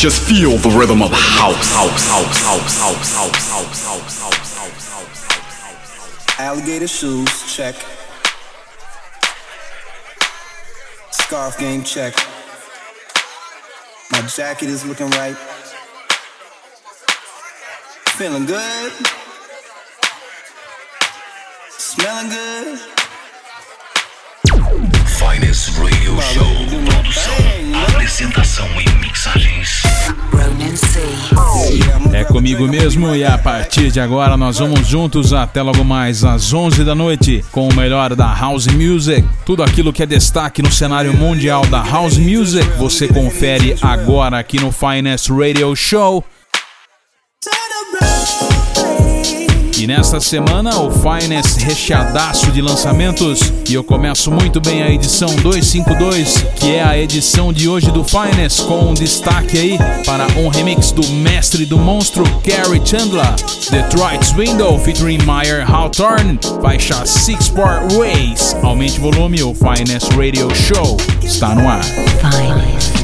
Just feel the rhythm of house, house, house, house, house, house, house, house, house, house, house, house. Alligator shoes, check. Scarf game, check. My jacket is looking right. Feeling good. Smelling good. Finest Radio Show. Produção, apresentação e mixagens. É comigo mesmo e a partir de agora nós vamos juntos até logo mais às 11 da noite com o melhor da House Music. Tudo aquilo que é destaque no cenário mundial da House Music você confere agora aqui no Finest Radio Show. E nesta semana, o Finest recheadaço de lançamentos. E eu começo muito bem a edição 252, que é a edição de hoje do Finest, com um destaque aí para um remix do mestre do monstro, Gary Chandler. Detroit's Window, featuring Meyer Hawthorne, faixa Six Part Ways. Aumente o volume, o Finest Radio Show está no ar. Finest.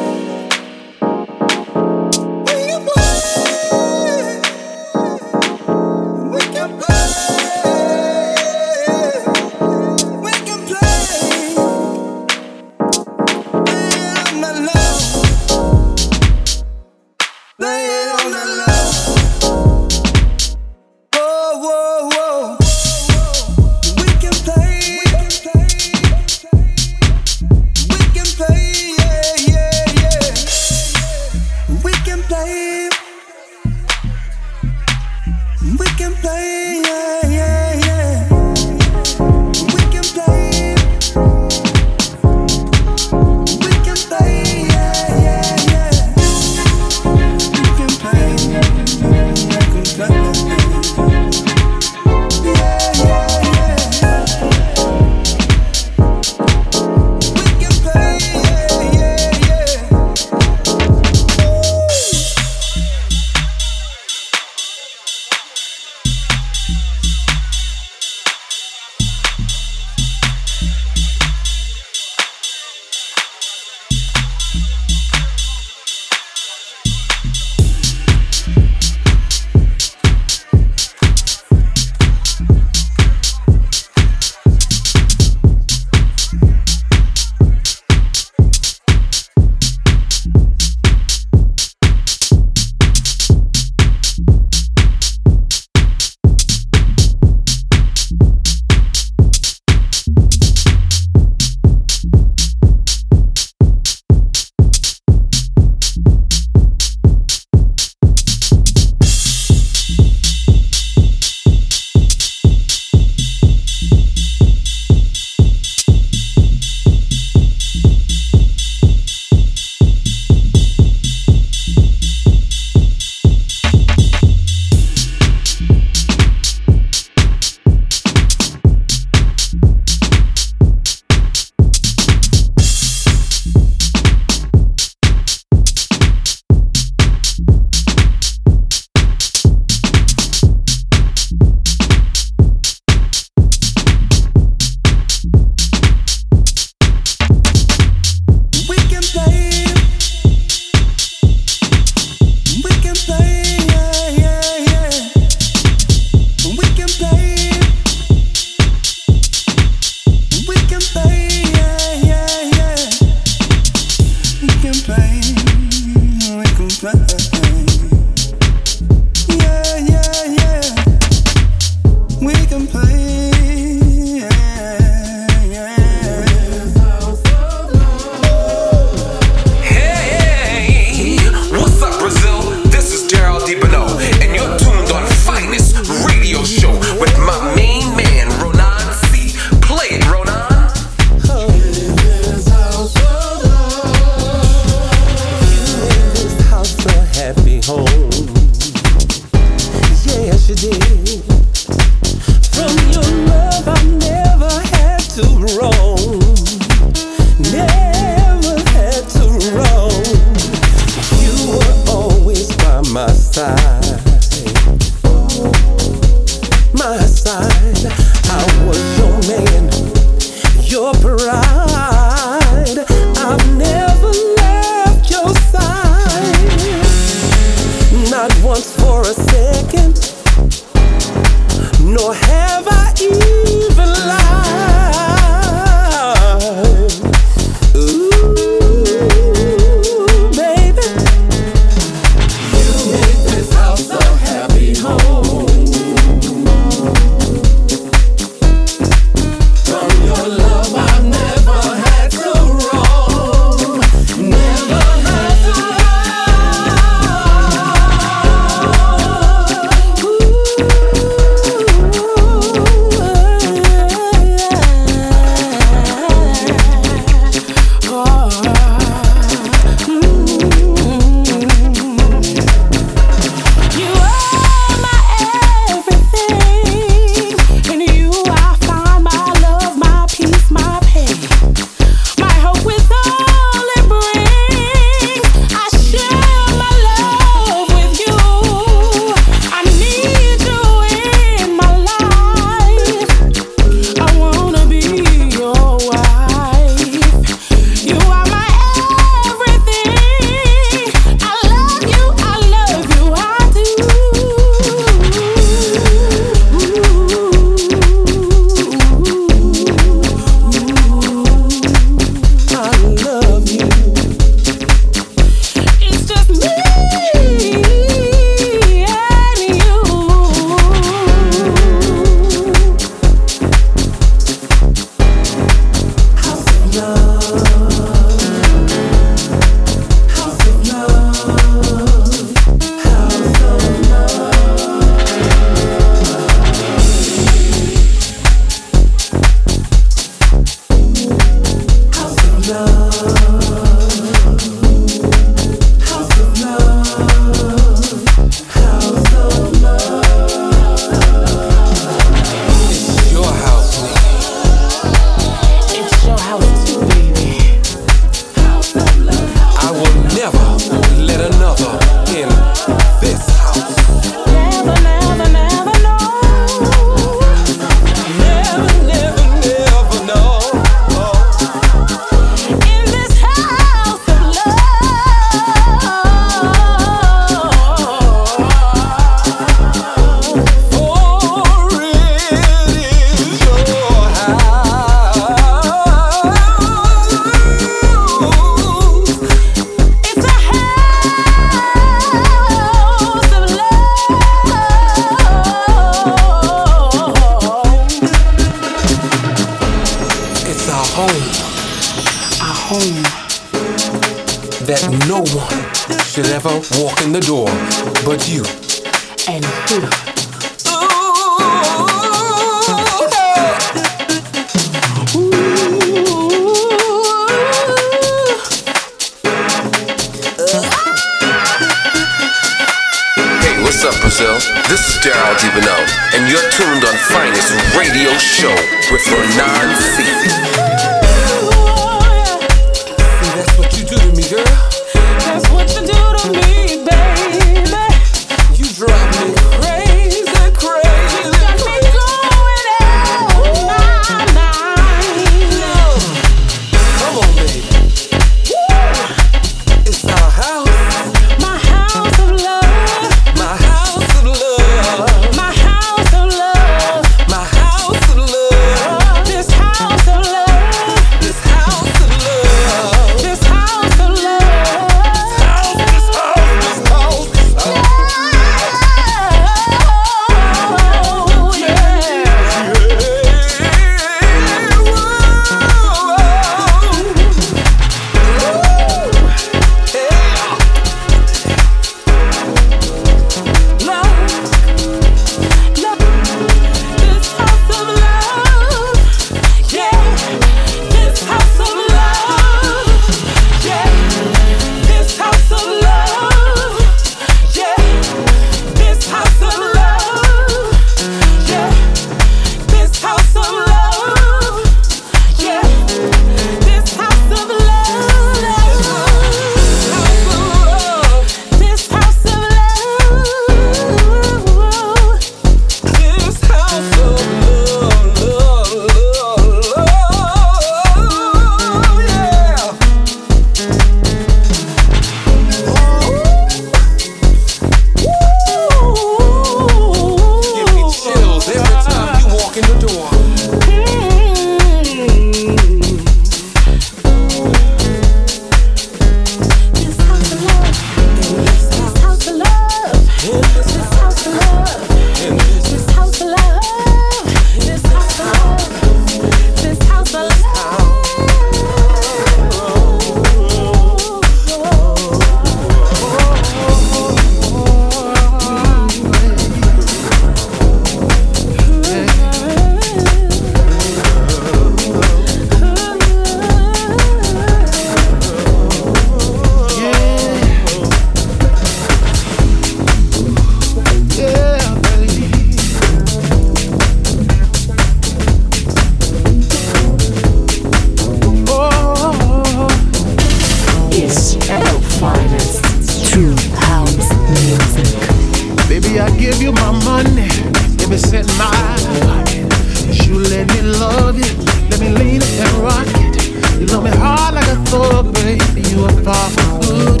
heart like a thought, baby. You are far from good.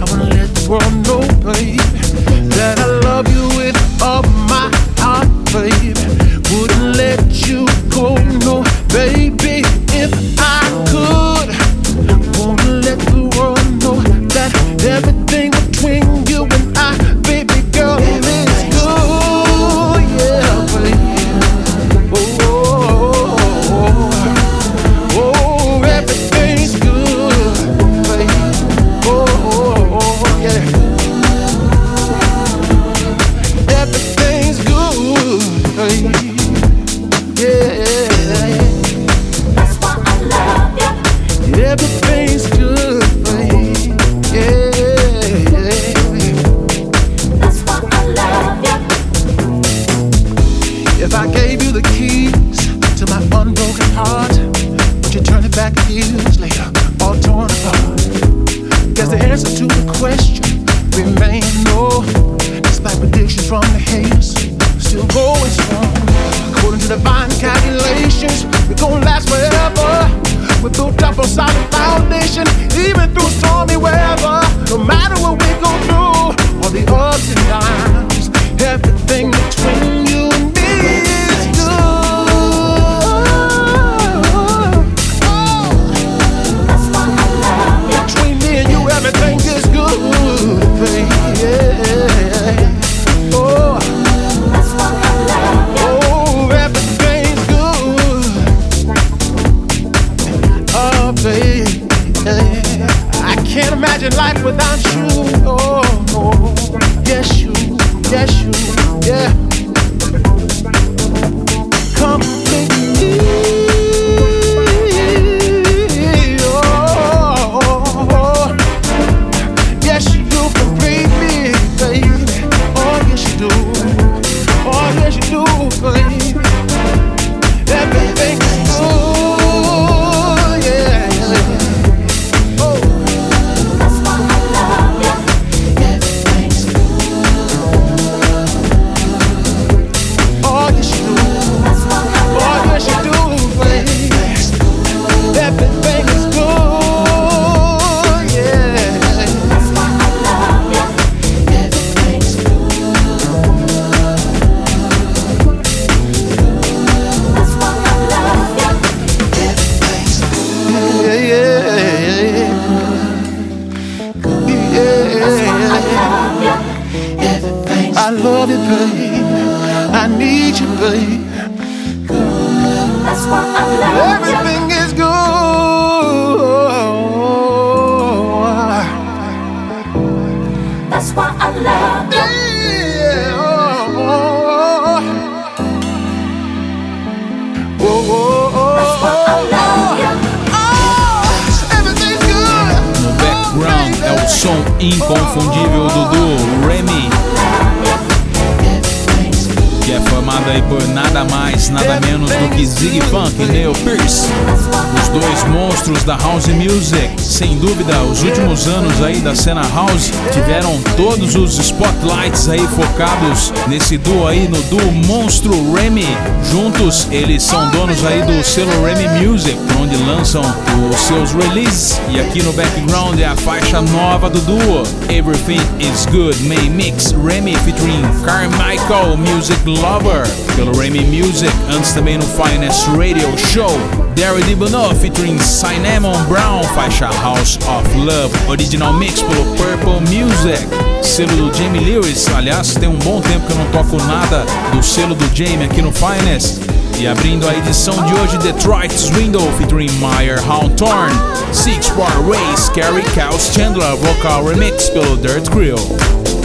I wanna let the world know, baby. Aí nesse duo aí, no duo Monstro Remy. Juntos, eles são donos aí do selo Remy Music, onde lançam os seus releases. E aqui no background é a faixa nova do duo, Everything is Good, May Mix Remy featuring Carmichael Music Lover, pelo Remy Music, antes também no Finest Radio Show. Derry Dibono featuring Cinnamon Brown, faixa House of Love, original mix pelo Purple Music, selo do Jamie Lewis. Aliás, tem um bom tempo que eu não toco nada do selo do Jamie aqui no Finest. E abrindo a edição de hoje, Detroit's Window featuring Meyer Hawthorne, Six Bar Race, Carrie Cows Chandler, vocal remix pelo Dirt Crew.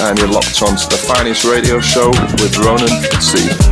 And you're locked onto the finest radio show with Ronan C.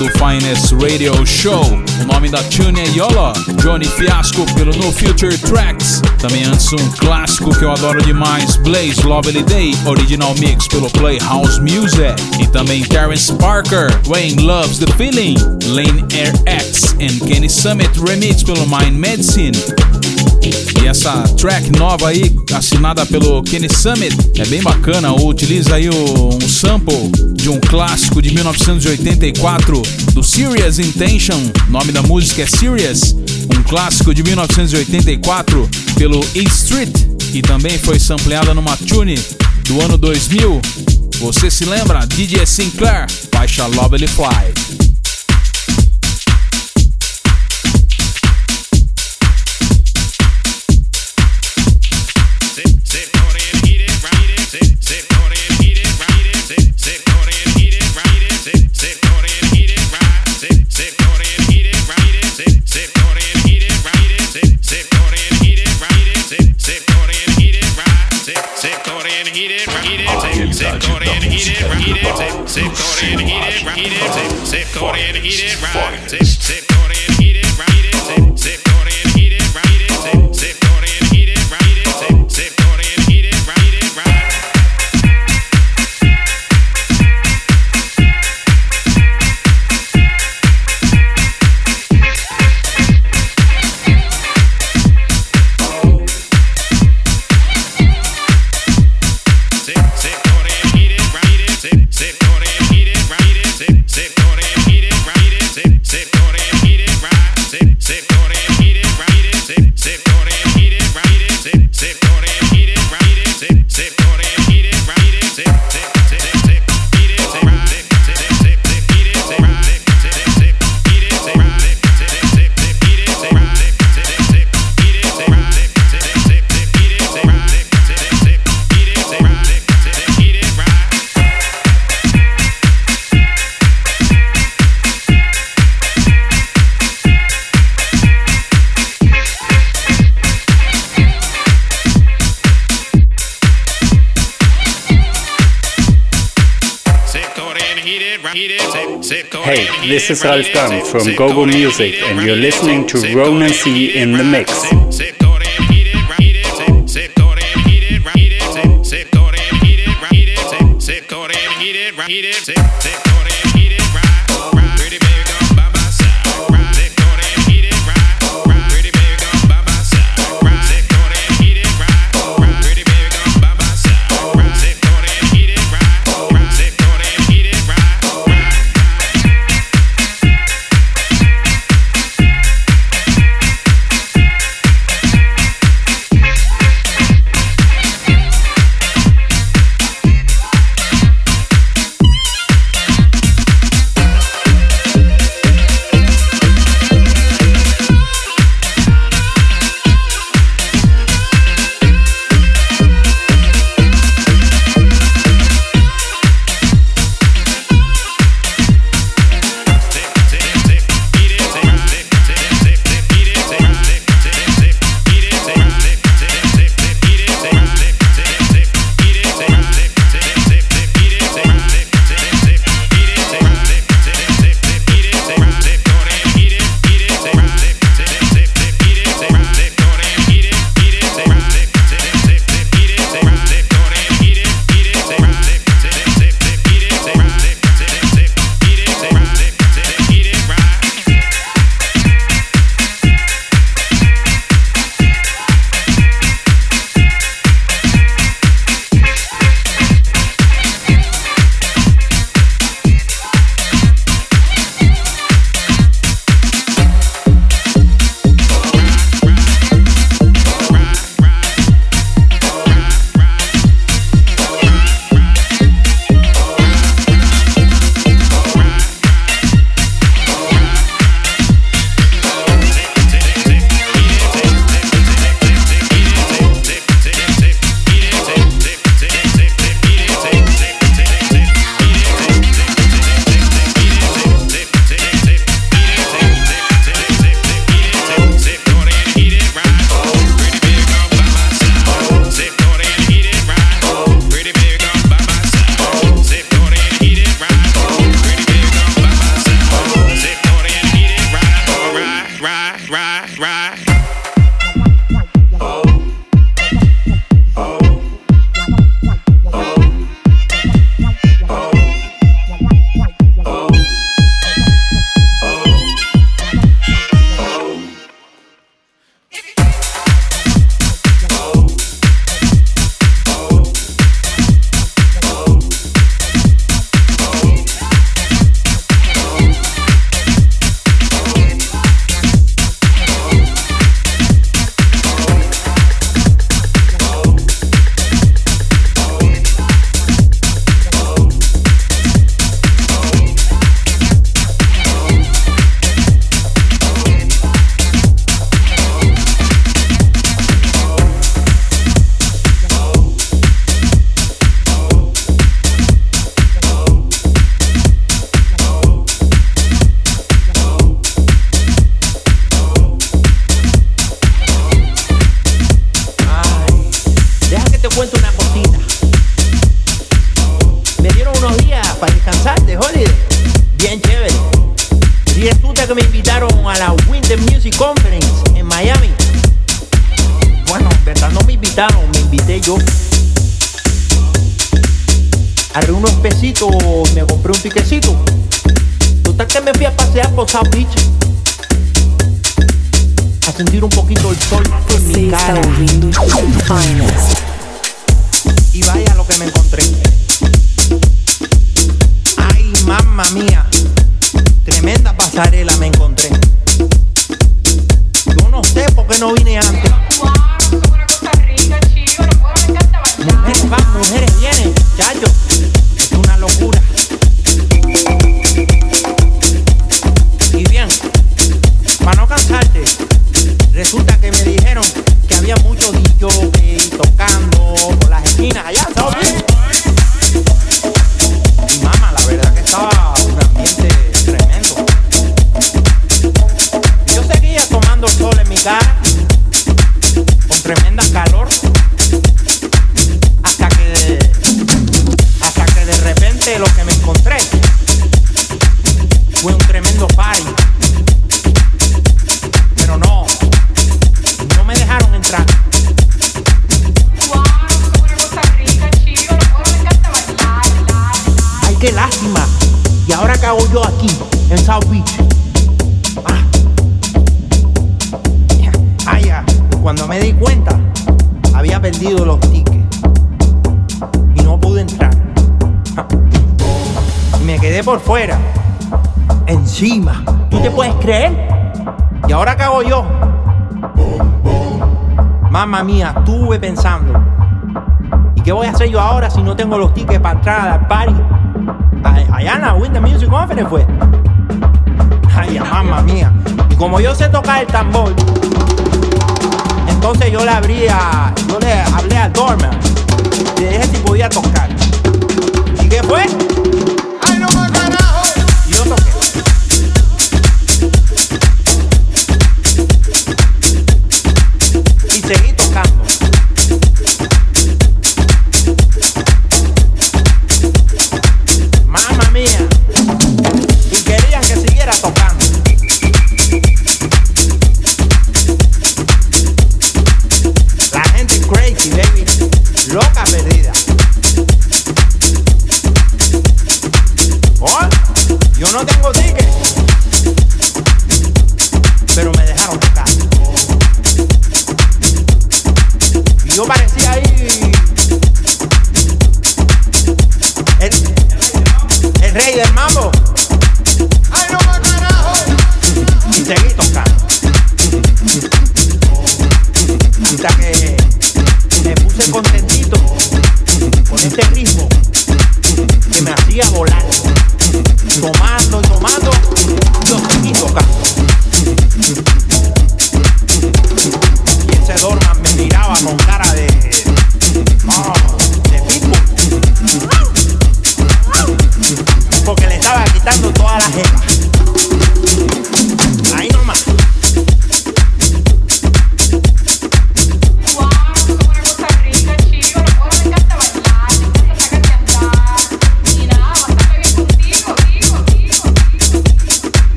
do Finest Radio Show. O nome da tune é YOLO, Johnny Fiasco pelo No Future Tracks. Também antes um clássico que eu adoro demais, Blaze Lovely Day, original mix pelo Playhouse Music. E também Terence Parker, Wayne Loves the Feeling, Lane Air X and Kenny Summit remix pelo Mind Medicine. E essa track nova aí, assinada pelo Kenny Summit, é bem bacana. Utiliza aí um sample de um clássico de 1984 do Serious Intention. O nome da música é Serious, um clássico de 1984 pelo E Street e também foi sampleada numa tune do ano 2000. Você se lembra? DJ Sinclair, baixa Lovely Fly. eat it, sip, sip, and it, right, sip, sip. is Ralf from Gogo Music and you're listening to Ronan C in the mix. qué lástima. Y ahora que hago yo aquí, en South Beach. Ah. ah. Cuando me di cuenta, había perdido los tickets. Y no pude entrar. Y me quedé por fuera. Encima. ¿Tú te puedes creer? ¿Y ahora qué hago yo? Mamma mía, estuve pensando. ¿Y qué voy a hacer yo ahora si no tengo los tickets para entrar al party? Guayana, Winter Music Conference fue. Ay, mamá mía. Y como yo sé tocar el tambor, entonces yo le abrí a, yo le hablé a Dorman. Le dije si podía tocar. ¿Y qué fue?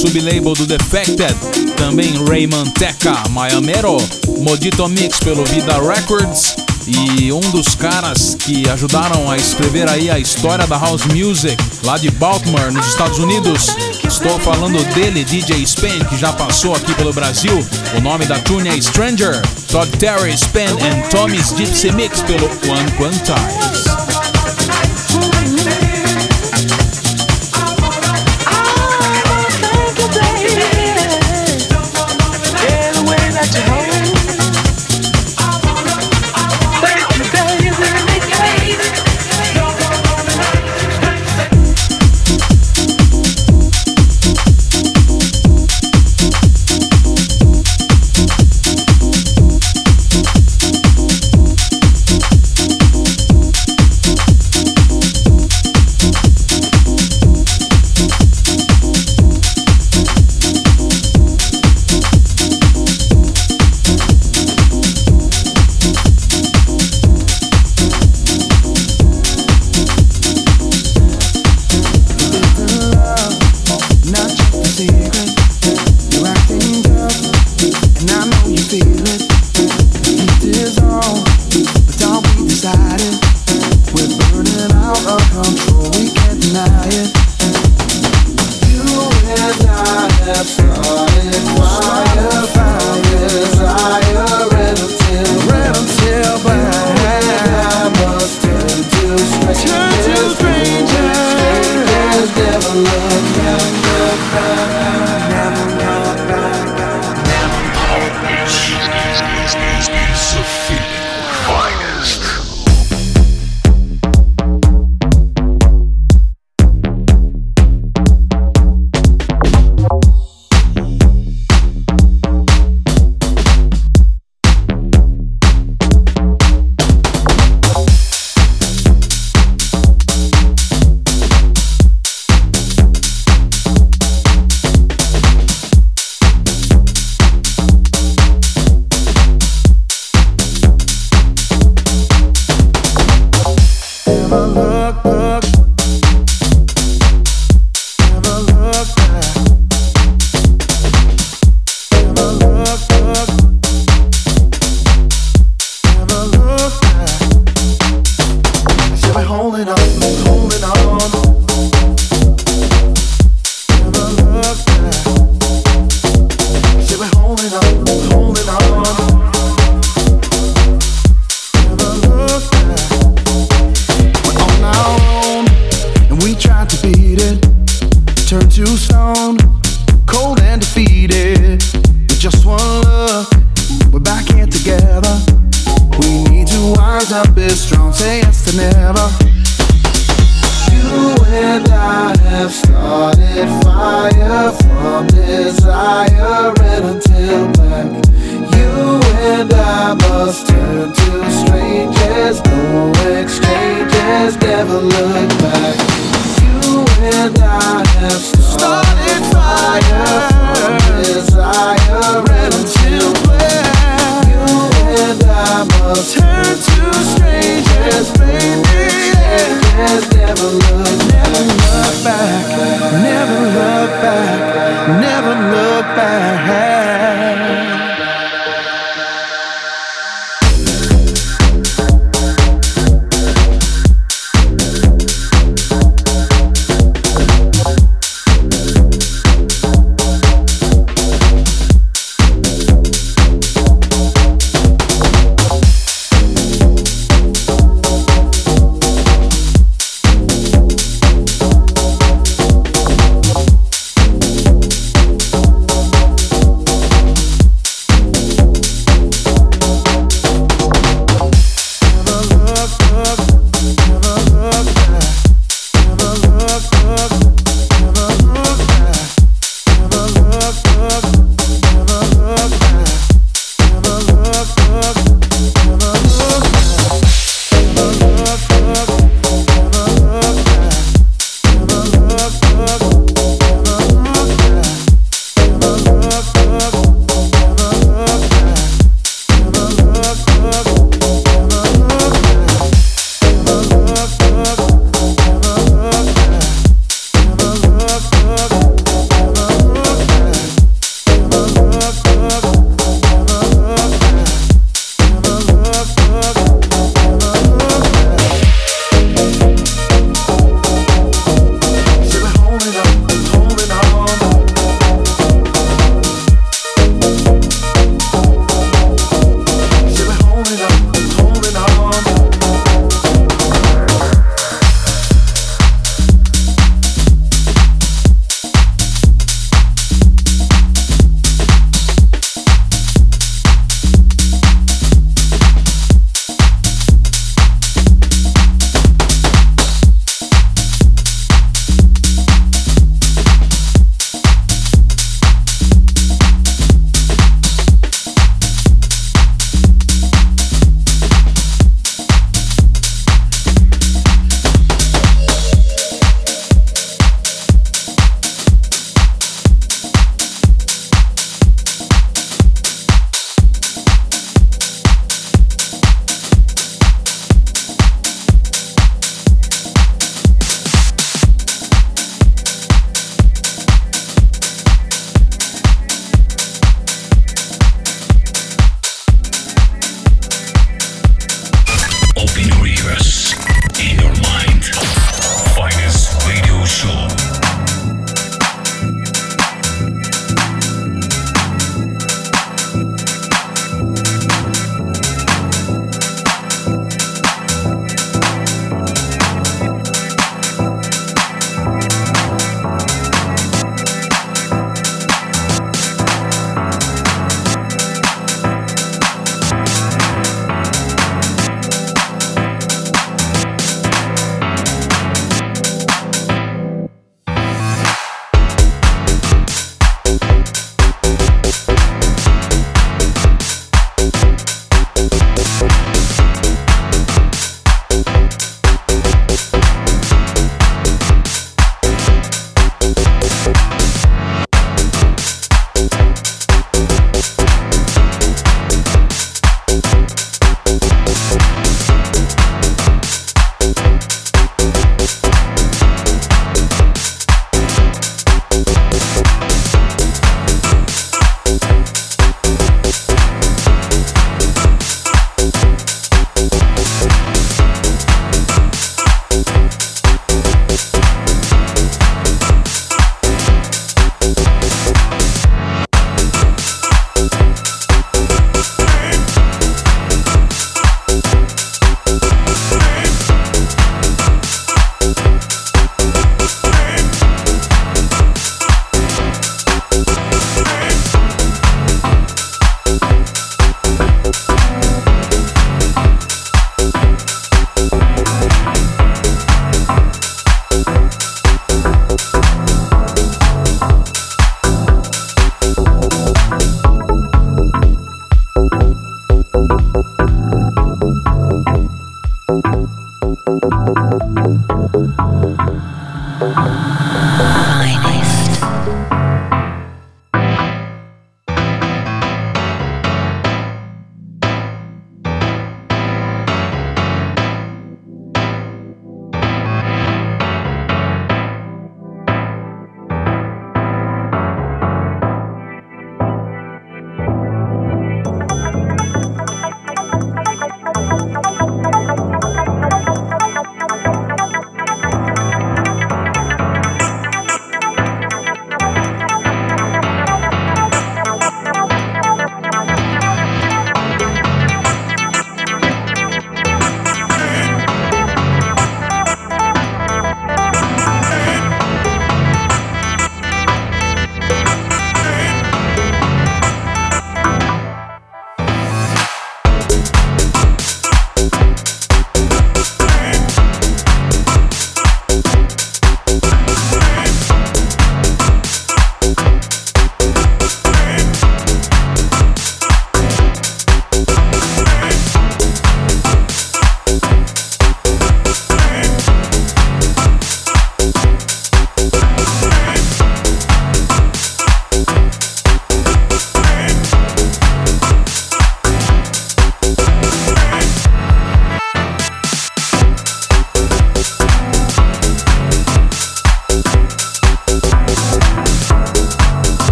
Sublabel do Defected. Também Raymond Teca, Mayamero, Modito Mix pelo Vida Records e um dos caras que ajudaram a escrever aí a história da house music lá de Baltimore, nos Estados Unidos. Estou falando dele, DJ Span, que já passou aqui pelo Brasil. O nome da tune é Stranger. Todd Terry, Span and Tommy's Gypsy Mix pelo One Quantize.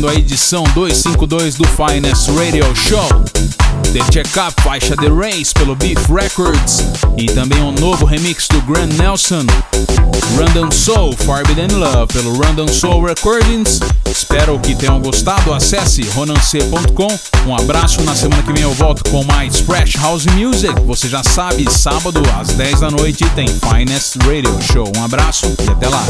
Fechando a edição 252 do Finest Radio Show. The Checkup, faixa The Race pelo Beef Records e também um novo remix do Grand Nelson, Random Soul Forbidden Love pelo Random Soul Recordings. Espero que tenham gostado. Acesse ronancê.com. Um abraço. Na semana que vem eu volto com mais Fresh House Music. Você já sabe, sábado às 10 da noite tem Finest Radio Show. Um abraço e até lá.